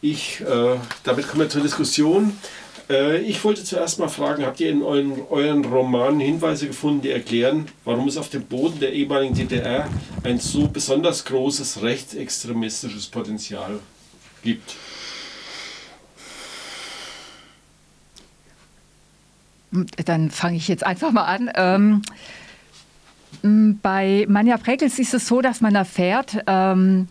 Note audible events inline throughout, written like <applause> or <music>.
Ich, äh, damit kommen wir zur Diskussion. Äh, ich wollte zuerst mal fragen, habt ihr in euren, euren Romanen Hinweise gefunden, die erklären, warum es auf dem Boden der ehemaligen DDR ein so besonders großes rechtsextremistisches Potenzial gibt? Dann fange ich jetzt einfach mal an. Ähm, bei Manja Prekels ist es so, dass man erfährt, ähm,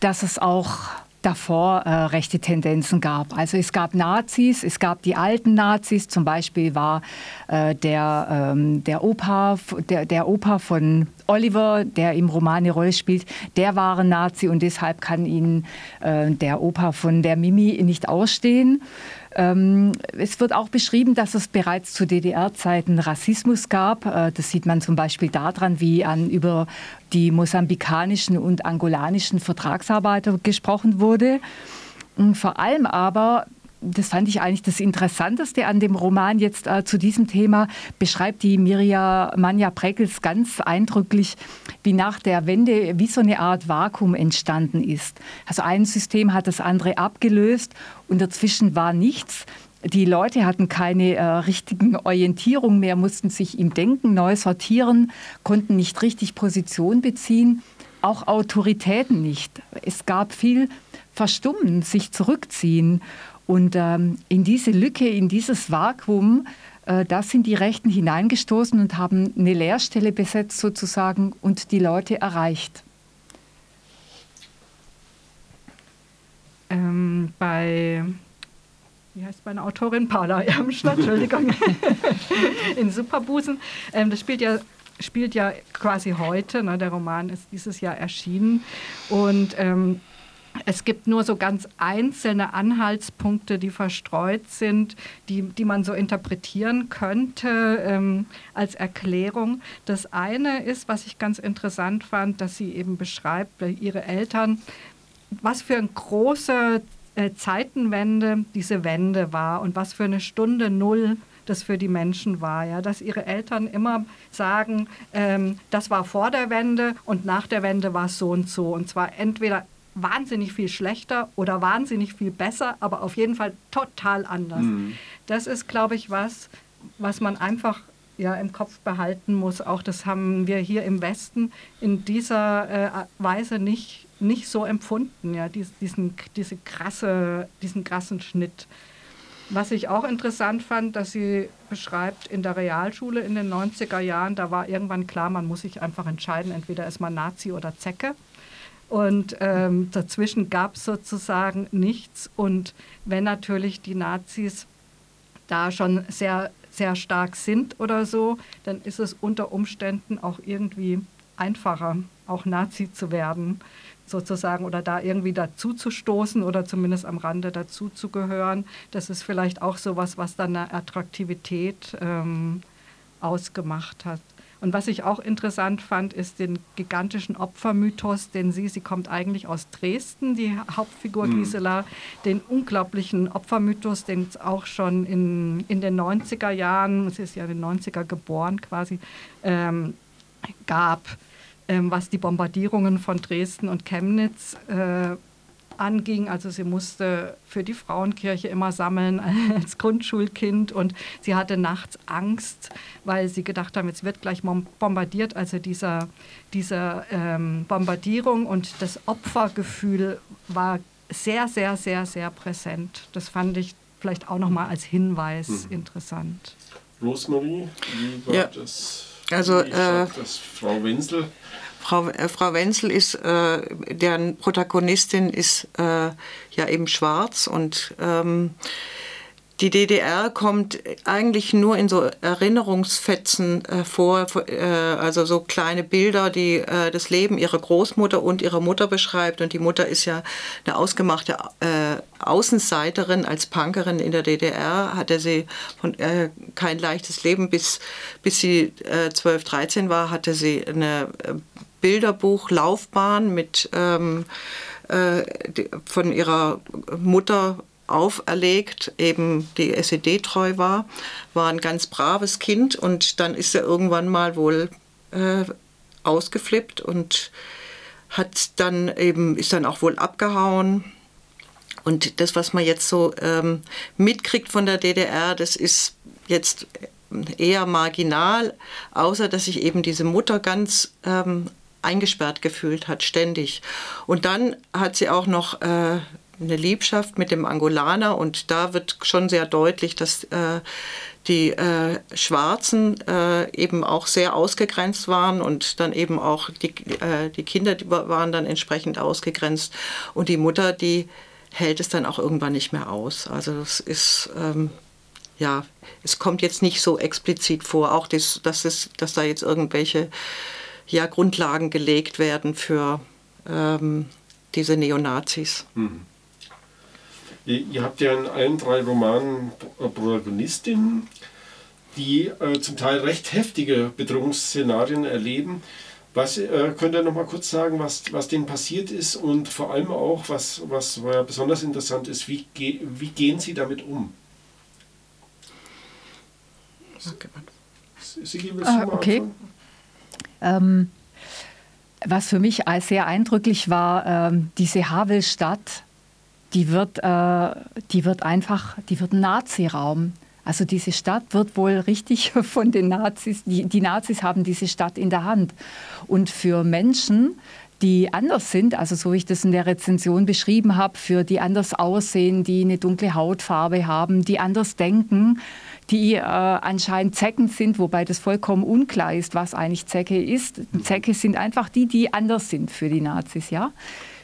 dass es auch davor äh, rechte Tendenzen gab. Also es gab Nazis, es gab die alten Nazis, zum Beispiel war äh, der, ähm, der, Opa, der, der Opa von Oliver, der im Roman eine Rolle spielt, der war ein Nazi und deshalb kann ihn äh, der Opa von der Mimi nicht ausstehen. Ähm, es wird auch beschrieben, dass es bereits zu DDR-Zeiten Rassismus gab. Äh, das sieht man zum Beispiel daran, wie an über die mosambikanischen und angolanischen Vertragsarbeiter gesprochen wurde. Vor allem aber das fand ich eigentlich das Interessanteste an dem Roman jetzt äh, zu diesem Thema, beschreibt die Mirja Manja Preckels ganz eindrücklich, wie nach der Wende wie so eine Art Vakuum entstanden ist. Also ein System hat das andere abgelöst und dazwischen war nichts. Die Leute hatten keine äh, richtigen Orientierung mehr, mussten sich im Denken neu sortieren, konnten nicht richtig Position beziehen, auch Autoritäten nicht. Es gab viel Verstummen, sich zurückziehen. Und ähm, in diese Lücke, in dieses Vakuum, äh, da sind die Rechten hineingestoßen und haben eine Leerstelle besetzt sozusagen und die Leute erreicht. Ähm, bei wie heißt meine Autorin? Paula Ermstadt, Entschuldigung, <laughs> in Superbusen. Ähm, das spielt ja, spielt ja quasi heute, ne? der Roman ist dieses Jahr erschienen. Und ähm, es gibt nur so ganz einzelne Anhaltspunkte, die verstreut sind, die, die man so interpretieren könnte ähm, als Erklärung. Das eine ist, was ich ganz interessant fand, dass sie eben beschreibt, ihre Eltern, was für eine große äh, Zeitenwende diese Wende war und was für eine Stunde Null das für die Menschen war. Ja? Dass ihre Eltern immer sagen, ähm, das war vor der Wende und nach der Wende war es so und so. Und zwar entweder wahnsinnig viel schlechter oder wahnsinnig viel besser, aber auf jeden Fall total anders. Mhm. Das ist, glaube ich, was, was man einfach ja, im Kopf behalten muss. Auch das haben wir hier im Westen in dieser äh, Weise nicht, nicht so empfunden, ja, Dies, diesen, diese krasse, diesen krassen Schnitt. Was ich auch interessant fand, dass sie beschreibt, in der Realschule in den 90er Jahren, da war irgendwann klar, man muss sich einfach entscheiden, entweder ist man Nazi oder Zecke. Und ähm, dazwischen gab es sozusagen nichts. Und wenn natürlich die Nazis da schon sehr, sehr stark sind oder so, dann ist es unter Umständen auch irgendwie einfacher, auch Nazi zu werden, sozusagen, oder da irgendwie dazu zu stoßen oder zumindest am Rande dazu zu gehören. Das ist vielleicht auch so was, was dann eine Attraktivität ähm, ausgemacht hat. Und was ich auch interessant fand, ist den gigantischen Opfermythos, den sie, sie kommt eigentlich aus Dresden, die Hauptfigur mhm. Gisela, den unglaublichen Opfermythos, den es auch schon in, in den 90er Jahren, sie ist ja in den 90er geboren quasi, ähm, gab, ähm, was die Bombardierungen von Dresden und Chemnitz äh, anging. Also sie musste für die Frauenkirche immer sammeln <laughs> als Grundschulkind und sie hatte nachts Angst, weil sie gedacht haben, jetzt wird gleich bombardiert. Also dieser, dieser ähm, Bombardierung und das Opfergefühl war sehr, sehr, sehr, sehr präsent. Das fand ich vielleicht auch nochmal als Hinweis mhm. interessant. Rosemarie, wie war ja. das? Also, wie äh, das Frau Wenzel Frau, äh, Frau Wenzel ist, äh, deren Protagonistin ist äh, ja eben schwarz und ähm, die DDR kommt eigentlich nur in so Erinnerungsfetzen äh, vor, äh, also so kleine Bilder, die äh, das Leben ihrer Großmutter und ihrer Mutter beschreibt. Und die Mutter ist ja eine ausgemachte äh, Außenseiterin als Punkerin in der DDR. Hatte sie von, äh, kein leichtes Leben, bis, bis sie 12, äh, 13 war, hatte sie eine Bilderbuchlaufbahn mit ähm, von ihrer Mutter auferlegt, eben die SED treu war, war ein ganz braves Kind und dann ist er irgendwann mal wohl äh, ausgeflippt und hat dann eben, ist dann auch wohl abgehauen. Und das, was man jetzt so ähm, mitkriegt von der DDR, das ist jetzt eher marginal, außer dass sich eben diese Mutter ganz ähm, eingesperrt gefühlt hat, ständig. Und dann hat sie auch noch äh, eine Liebschaft mit dem Angolaner und da wird schon sehr deutlich, dass äh, die äh, Schwarzen äh, eben auch sehr ausgegrenzt waren und dann eben auch die, äh, die Kinder die waren dann entsprechend ausgegrenzt und die Mutter, die hält es dann auch irgendwann nicht mehr aus. Also es ist ähm, ja, es kommt jetzt nicht so explizit vor, auch das, dass, es, dass da jetzt irgendwelche ja, Grundlagen gelegt werden für ähm, diese Neonazis. Mhm. Ihr habt ja in allen drei Romanen Protagonistinnen, die äh, zum Teil recht heftige Bedrohungsszenarien erleben. Was äh, könnt ihr noch mal kurz sagen, was, was denen passiert ist und vor allem auch, was, was besonders interessant ist, wie, ge wie gehen sie damit um? Sie, ah, okay. Ähm, was für mich sehr eindrücklich war, ähm, diese Havelstadt die wird, äh, die wird einfach, die wird ein Nazi-Raum. Also diese Stadt wird wohl richtig <laughs> von den Nazis, die, die Nazis haben diese Stadt in der Hand. Und für Menschen, die anders sind, also so wie ich das in der Rezension beschrieben habe, für die anders aussehen, die eine dunkle Hautfarbe haben, die anders denken, die äh, anscheinend Zecken sind, wobei das vollkommen unklar ist, was eigentlich Zecke ist. Zecke sind einfach die, die anders sind für die Nazis, ja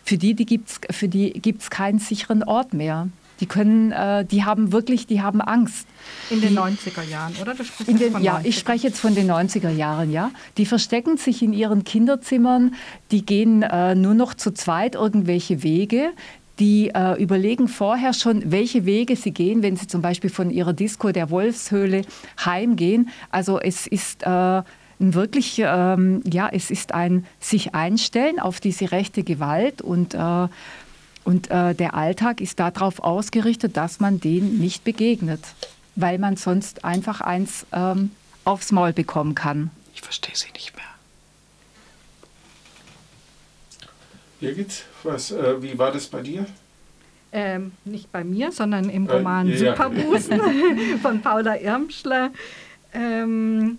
für die, die gibt's, für die gibt es keinen sicheren Ort mehr. Die können, äh, die haben wirklich, die haben Angst. In den 90er Jahren, oder? Du in den, ja, ich spreche jetzt von den 90er Jahren, ja. Die verstecken sich in ihren Kinderzimmern, die gehen äh, nur noch zu zweit irgendwelche Wege. Die äh, überlegen vorher schon, welche Wege sie gehen, wenn sie zum Beispiel von ihrer Disco der Wolfshöhle heimgehen. Also es ist äh, wirklich, ähm, ja, es ist ein sich einstellen auf diese rechte Gewalt und, äh, und äh, der Alltag ist darauf ausgerichtet, dass man dem nicht begegnet, weil man sonst einfach eins ähm, aufs Maul bekommen kann. Ich verstehe sie nicht mehr. Birgit, was, äh, wie war das bei dir? Ähm, nicht bei mir, sondern im äh, Roman ja. Superbusen <laughs> von Paula Irmschler. Ähm,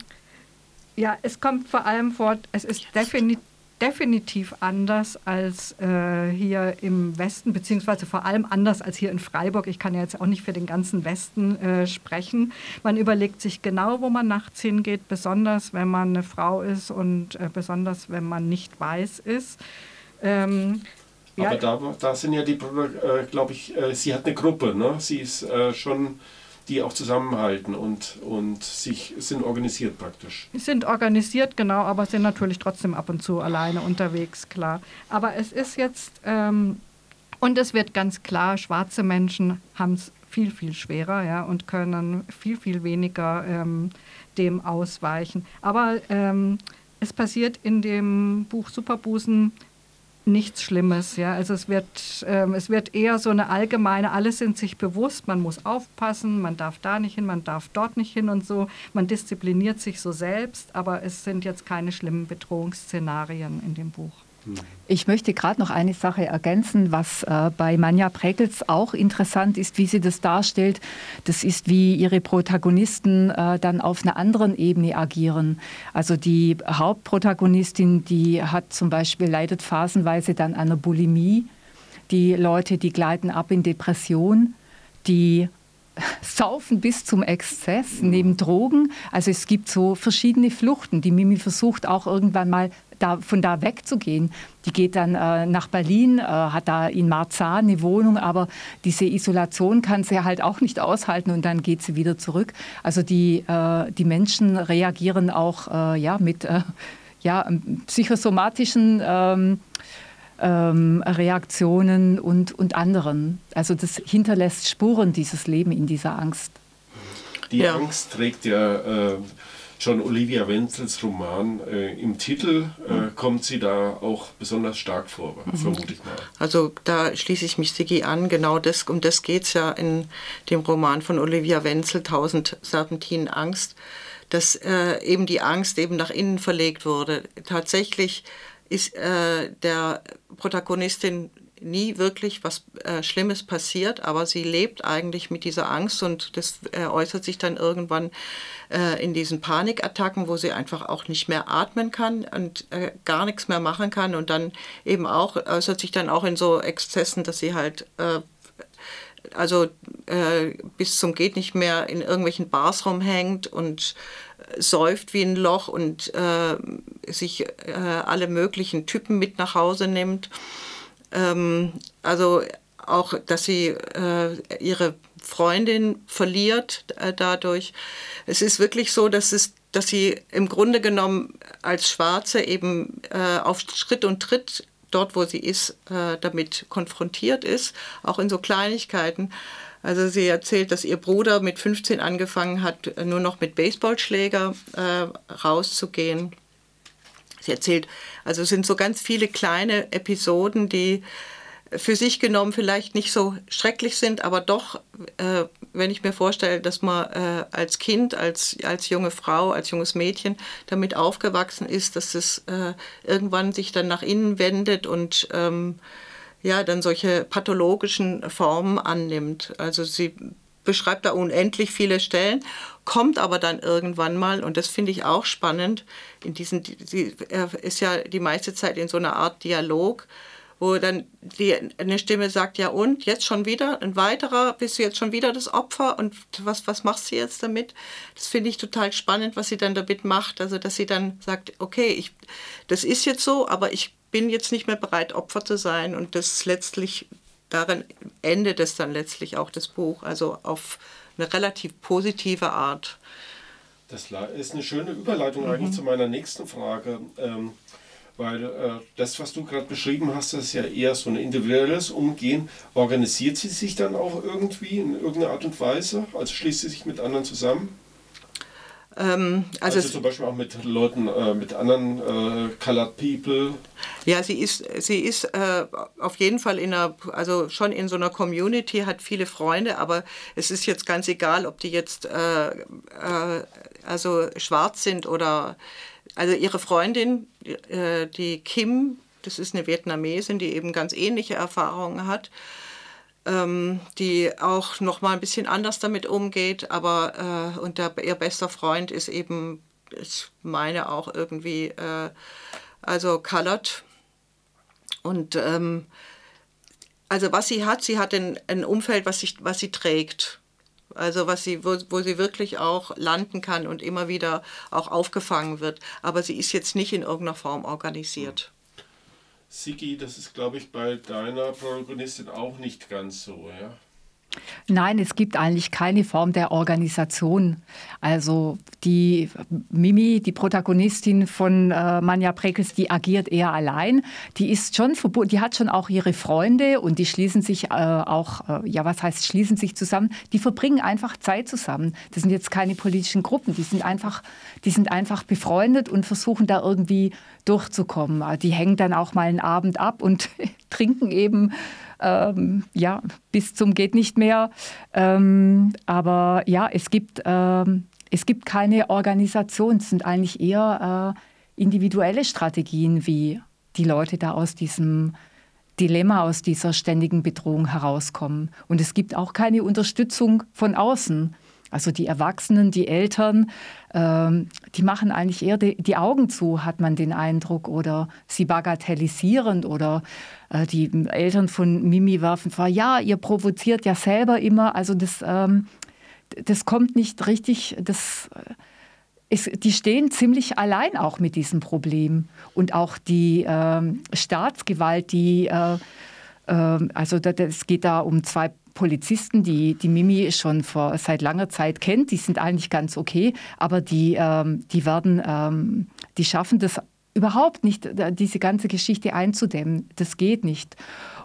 ja, es kommt vor allem vor, es ist defini definitiv anders als äh, hier im Westen, beziehungsweise vor allem anders als hier in Freiburg. Ich kann ja jetzt auch nicht für den ganzen Westen äh, sprechen. Man überlegt sich genau, wo man nachts hingeht, besonders wenn man eine Frau ist und äh, besonders wenn man nicht weiß ist. Ähm, aber ja, da, da sind ja die, äh, glaube ich, äh, sie hat eine Gruppe, ne? Sie ist äh, schon die auch zusammenhalten und, und sich sind organisiert praktisch. Sind organisiert, genau, aber sind natürlich trotzdem ab und zu alleine unterwegs, klar. Aber es ist jetzt, ähm, und es wird ganz klar, schwarze Menschen haben es viel, viel schwerer ja, und können viel, viel weniger ähm, dem ausweichen. Aber ähm, es passiert in dem Buch Superbusen nichts Schlimmes. Ja? Also es wird, ähm, es wird eher so eine allgemeine, alle sind sich bewusst, man muss aufpassen, man darf da nicht hin, man darf dort nicht hin und so. Man diszipliniert sich so selbst, aber es sind jetzt keine schlimmen Bedrohungsszenarien in dem Buch. Ich möchte gerade noch eine Sache ergänzen, was äh, bei Manja Prekels auch interessant ist, wie sie das darstellt. Das ist, wie ihre Protagonisten äh, dann auf einer anderen Ebene agieren. Also die Hauptprotagonistin, die hat zum Beispiel, leidet phasenweise dann an einer Bulimie. Die Leute, die gleiten ab in Depression. Die <laughs> Saufen bis zum Exzess, neben Drogen. Also es gibt so verschiedene Fluchten. Die Mimi versucht auch irgendwann mal da, von da wegzugehen. Die geht dann äh, nach Berlin, äh, hat da in Marzahn eine Wohnung, aber diese Isolation kann sie halt auch nicht aushalten und dann geht sie wieder zurück. Also die, äh, die Menschen reagieren auch äh, ja, mit äh, ja, psychosomatischen ähm, ähm, Reaktionen und, und anderen. Also das hinterlässt Spuren, dieses Leben in dieser Angst. Die ja. Angst trägt ja äh, schon Olivia Wenzels Roman. Äh, Im Titel äh, mhm. kommt sie da auch besonders stark vor, mhm. vermute ich mal. Also da schließe ich mich Sigi an. Genau das, um das geht es ja in dem Roman von Olivia Wenzel, Tausend Serpentinen Angst, dass äh, eben die Angst eben nach innen verlegt wurde. Tatsächlich ist äh, der Protagonistin nie wirklich was äh, Schlimmes passiert, aber sie lebt eigentlich mit dieser Angst und das äh, äußert sich dann irgendwann äh, in diesen Panikattacken, wo sie einfach auch nicht mehr atmen kann und äh, gar nichts mehr machen kann und dann eben auch äußert sich dann auch in so Exzessen, dass sie halt äh, also äh, bis zum geht nicht mehr in irgendwelchen Bars rumhängt und säuft wie ein Loch und äh, sich äh, alle möglichen Typen mit nach Hause nimmt. Ähm, also auch, dass sie äh, ihre Freundin verliert äh, dadurch. Es ist wirklich so, dass, es, dass sie im Grunde genommen als Schwarze eben äh, auf Schritt und Tritt dort, wo sie ist, äh, damit konfrontiert ist, auch in so Kleinigkeiten. Also sie erzählt, dass ihr Bruder mit 15 angefangen hat, nur noch mit Baseballschläger äh, rauszugehen. Sie erzählt, also es sind so ganz viele kleine Episoden, die für sich genommen vielleicht nicht so schrecklich sind, aber doch, äh, wenn ich mir vorstelle, dass man äh, als Kind, als, als junge Frau, als junges Mädchen damit aufgewachsen ist, dass es äh, irgendwann sich dann nach innen wendet und ähm, ja, dann solche pathologischen Formen annimmt. Also sie beschreibt da unendlich viele Stellen, kommt aber dann irgendwann mal, und das finde ich auch spannend, in diesen, sie ist ja die meiste Zeit in so einer Art Dialog, wo dann die, eine Stimme sagt, ja und, jetzt schon wieder, ein weiterer, bist du jetzt schon wieder das Opfer und was, was machst du jetzt damit? Das finde ich total spannend, was sie dann damit macht, also dass sie dann sagt, okay, ich, das ist jetzt so, aber ich bin jetzt nicht mehr bereit, Opfer zu sein. Und das letztlich, darin endet es dann letztlich auch das Buch, also auf eine relativ positive Art. Das ist eine schöne Überleitung mhm. eigentlich zu meiner nächsten Frage. Ähm, weil äh, das, was du gerade beschrieben hast, das ist ja eher so ein individuelles Umgehen. Organisiert sie sich dann auch irgendwie in irgendeiner Art und Weise? Also schließt sie sich mit anderen zusammen? Ähm, also, also zum Beispiel auch mit Leuten, äh, mit anderen äh, Colored People. Ja, sie ist, sie ist äh, auf jeden Fall in einer, also schon in so einer Community, hat viele Freunde, aber es ist jetzt ganz egal, ob die jetzt äh, äh, also schwarz sind oder also ihre Freundin, äh, die Kim, das ist eine Vietnamesin, die eben ganz ähnliche Erfahrungen hat ähm, die auch noch mal ein bisschen anders damit umgeht. Aber äh, und der, ihr bester Freund ist eben, ich meine auch irgendwie, äh, also colored. Und ähm, also was sie hat, sie hat ein, ein Umfeld, was, sich, was sie trägt. Also was sie, wo, wo sie wirklich auch landen kann und immer wieder auch aufgefangen wird. Aber sie ist jetzt nicht in irgendeiner Form organisiert. Sigi, das ist, glaube ich, bei deiner Protagonistin auch nicht ganz so, ja? Nein, es gibt eigentlich keine Form der Organisation. Also die Mimi, die Protagonistin von äh, Manja Prekels, die agiert eher allein. Die ist schon die hat schon auch ihre Freunde und die schließen sich äh, auch, äh, ja was heißt schließen sich zusammen? Die verbringen einfach Zeit zusammen. Das sind jetzt keine politischen Gruppen, die sind einfach, die sind einfach befreundet und versuchen da irgendwie durchzukommen. Die hängen dann auch mal einen Abend ab und <laughs> trinken eben ähm, ja, bis zum geht nicht mehr. Ähm, aber ja, es gibt, ähm, es gibt keine Organisation. Es sind eigentlich eher äh, individuelle Strategien, wie die Leute da aus diesem Dilemma, aus dieser ständigen Bedrohung herauskommen. Und es gibt auch keine Unterstützung von außen. Also die Erwachsenen, die Eltern, ähm, die machen eigentlich eher die, die, Augen zu, hat man den Eindruck, oder sie bagatellisieren oder äh, die Eltern von Mimi werfen vor, ja, ihr provoziert ja selber immer. Also das, ähm, das kommt nicht richtig, das, ist, äh, die stehen ziemlich allein auch mit diesem Problem. Und auch die ähm, Staatsgewalt, die, äh, also es geht da um zwei Polizisten, die die Mimi schon vor, seit langer Zeit kennt, die sind eigentlich ganz okay, aber die, ähm, die werden, ähm, die schaffen das überhaupt nicht, äh, diese ganze Geschichte einzudämmen. Das geht nicht.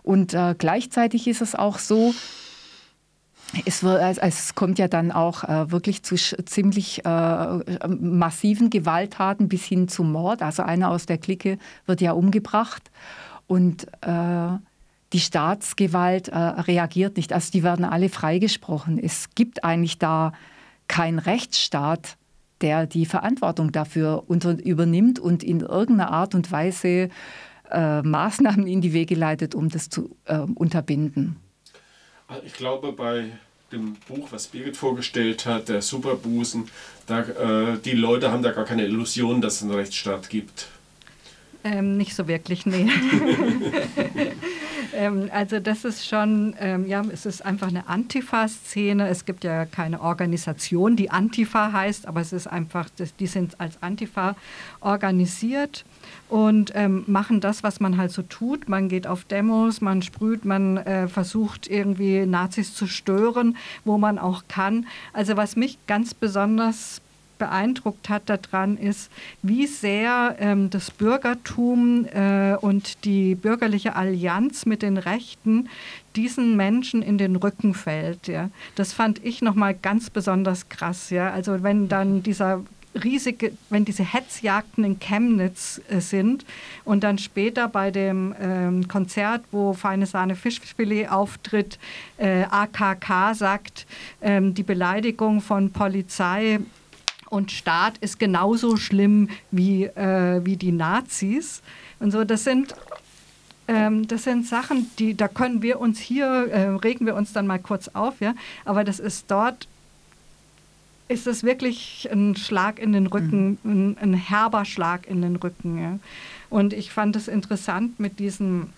Und äh, gleichzeitig ist es auch so, es, wird, es, kommt ja dann auch äh, wirklich zu ziemlich äh, massiven Gewalttaten bis hin zum Mord. Also einer aus der Clique wird ja umgebracht. Und äh, die Staatsgewalt äh, reagiert nicht. Also die werden alle freigesprochen. Es gibt eigentlich da keinen Rechtsstaat, der die Verantwortung dafür unter, übernimmt und in irgendeiner Art und Weise äh, Maßnahmen in die Wege leitet, um das zu äh, unterbinden. Ich glaube, bei dem Buch, was Birgit vorgestellt hat, der Superbusen, da, äh, die Leute haben da gar keine Illusion, dass es einen Rechtsstaat gibt. Ähm, nicht so wirklich, nee. <laughs> <laughs> ähm, also das ist schon, ähm, ja, es ist einfach eine Antifa-Szene. Es gibt ja keine Organisation, die Antifa heißt, aber es ist einfach, die sind als Antifa organisiert und ähm, machen das, was man halt so tut. Man geht auf Demos, man sprüht, man äh, versucht irgendwie Nazis zu stören, wo man auch kann. Also was mich ganz besonders beeindruckt hat daran, ist, wie sehr ähm, das Bürgertum äh, und die bürgerliche Allianz mit den Rechten diesen Menschen in den Rücken fällt. Ja. Das fand ich nochmal ganz besonders krass. Ja. Also wenn dann dieser riesige, wenn diese Hetzjagden in Chemnitz äh, sind und dann später bei dem ähm, Konzert, wo Feine Sahne Fischfilet auftritt, äh, AKK sagt, ähm, die Beleidigung von Polizei und Staat ist genauso schlimm wie, äh, wie die Nazis. Und so, das sind ähm, das sind Sachen, die, da können wir uns hier, äh, regen wir uns dann mal kurz auf, ja. Aber das ist dort, ist es wirklich ein Schlag in den Rücken, mhm. ein, ein, herber Schlag in den Rücken. Ja. Und ich fand es interessant mit diesem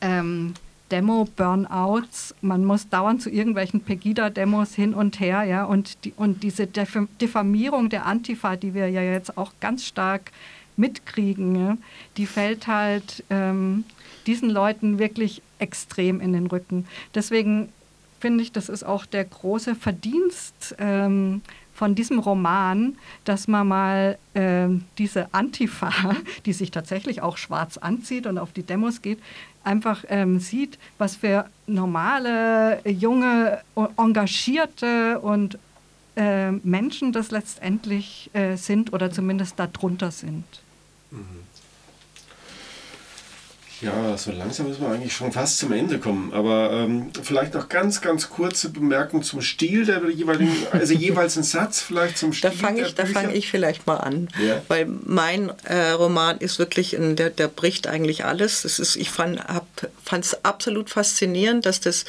ähm, Demo-Burnouts. Man muss dauernd zu irgendwelchen Pegida-Demos hin und her, ja, und, die, und diese Diffamierung der Antifa, die wir ja jetzt auch ganz stark mitkriegen, ja, die fällt halt ähm, diesen Leuten wirklich extrem in den Rücken. Deswegen finde ich, das ist auch der große Verdienst ähm, von diesem Roman, dass man mal äh, diese Antifa, <laughs> die sich tatsächlich auch schwarz anzieht und auf die Demos geht, einfach ähm, sieht, was für normale, junge, engagierte und äh, Menschen das letztendlich äh, sind oder zumindest darunter sind. Mhm. Ja, so langsam müssen wir eigentlich schon fast zum Ende kommen. Aber ähm, vielleicht noch ganz, ganz kurze Bemerkung zum Stil der jeweiligen, also jeweils ein Satz vielleicht zum Stil. Da fange ich, fang ich vielleicht mal an, ja. weil mein äh, Roman ist wirklich, ein, der, der bricht eigentlich alles. Das ist, ich fand es absolut faszinierend, dass, das,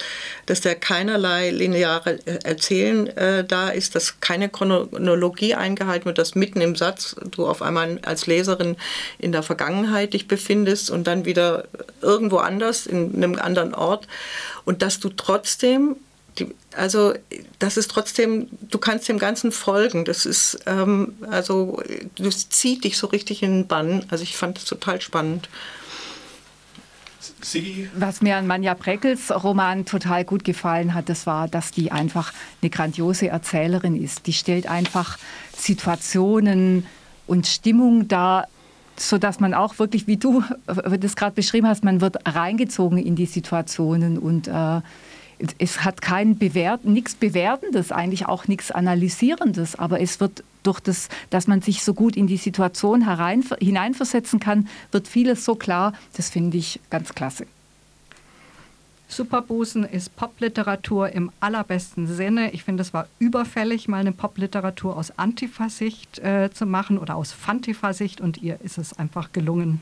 dass der keinerlei lineare äh, Erzählen äh, da ist, dass keine Chronologie eingehalten wird, dass mitten im Satz du auf einmal als Leserin in der Vergangenheit dich befindest und dann wieder irgendwo anders, in einem anderen Ort. Und dass du trotzdem, die, also das ist trotzdem, du kannst dem Ganzen folgen. Das ist, ähm, also das zieht dich so richtig in den Bann. Also ich fand das total spannend. Sie? Was mir an Manja Breckels Roman total gut gefallen hat, das war, dass die einfach eine grandiose Erzählerin ist. Die stellt einfach Situationen und Stimmung dar, so dass man auch wirklich, wie du äh, das gerade beschrieben hast, man wird reingezogen in die Situationen und äh, es hat kein Bewert, nichts Bewertendes, eigentlich auch nichts Analysierendes, aber es wird durch das, dass man sich so gut in die Situation herein, hineinversetzen kann, wird vieles so klar. Das finde ich ganz klasse. Superbusen ist Popliteratur im allerbesten Sinne. Ich finde, es war überfällig, mal eine Popliteratur aus Antifa-Sicht äh, zu machen oder aus Fantifa-Sicht und ihr ist es einfach gelungen.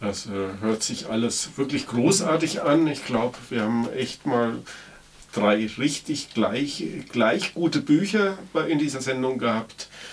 Das äh, hört sich alles wirklich großartig an. Ich glaube, wir haben echt mal drei richtig gleich, gleich gute Bücher in dieser Sendung gehabt.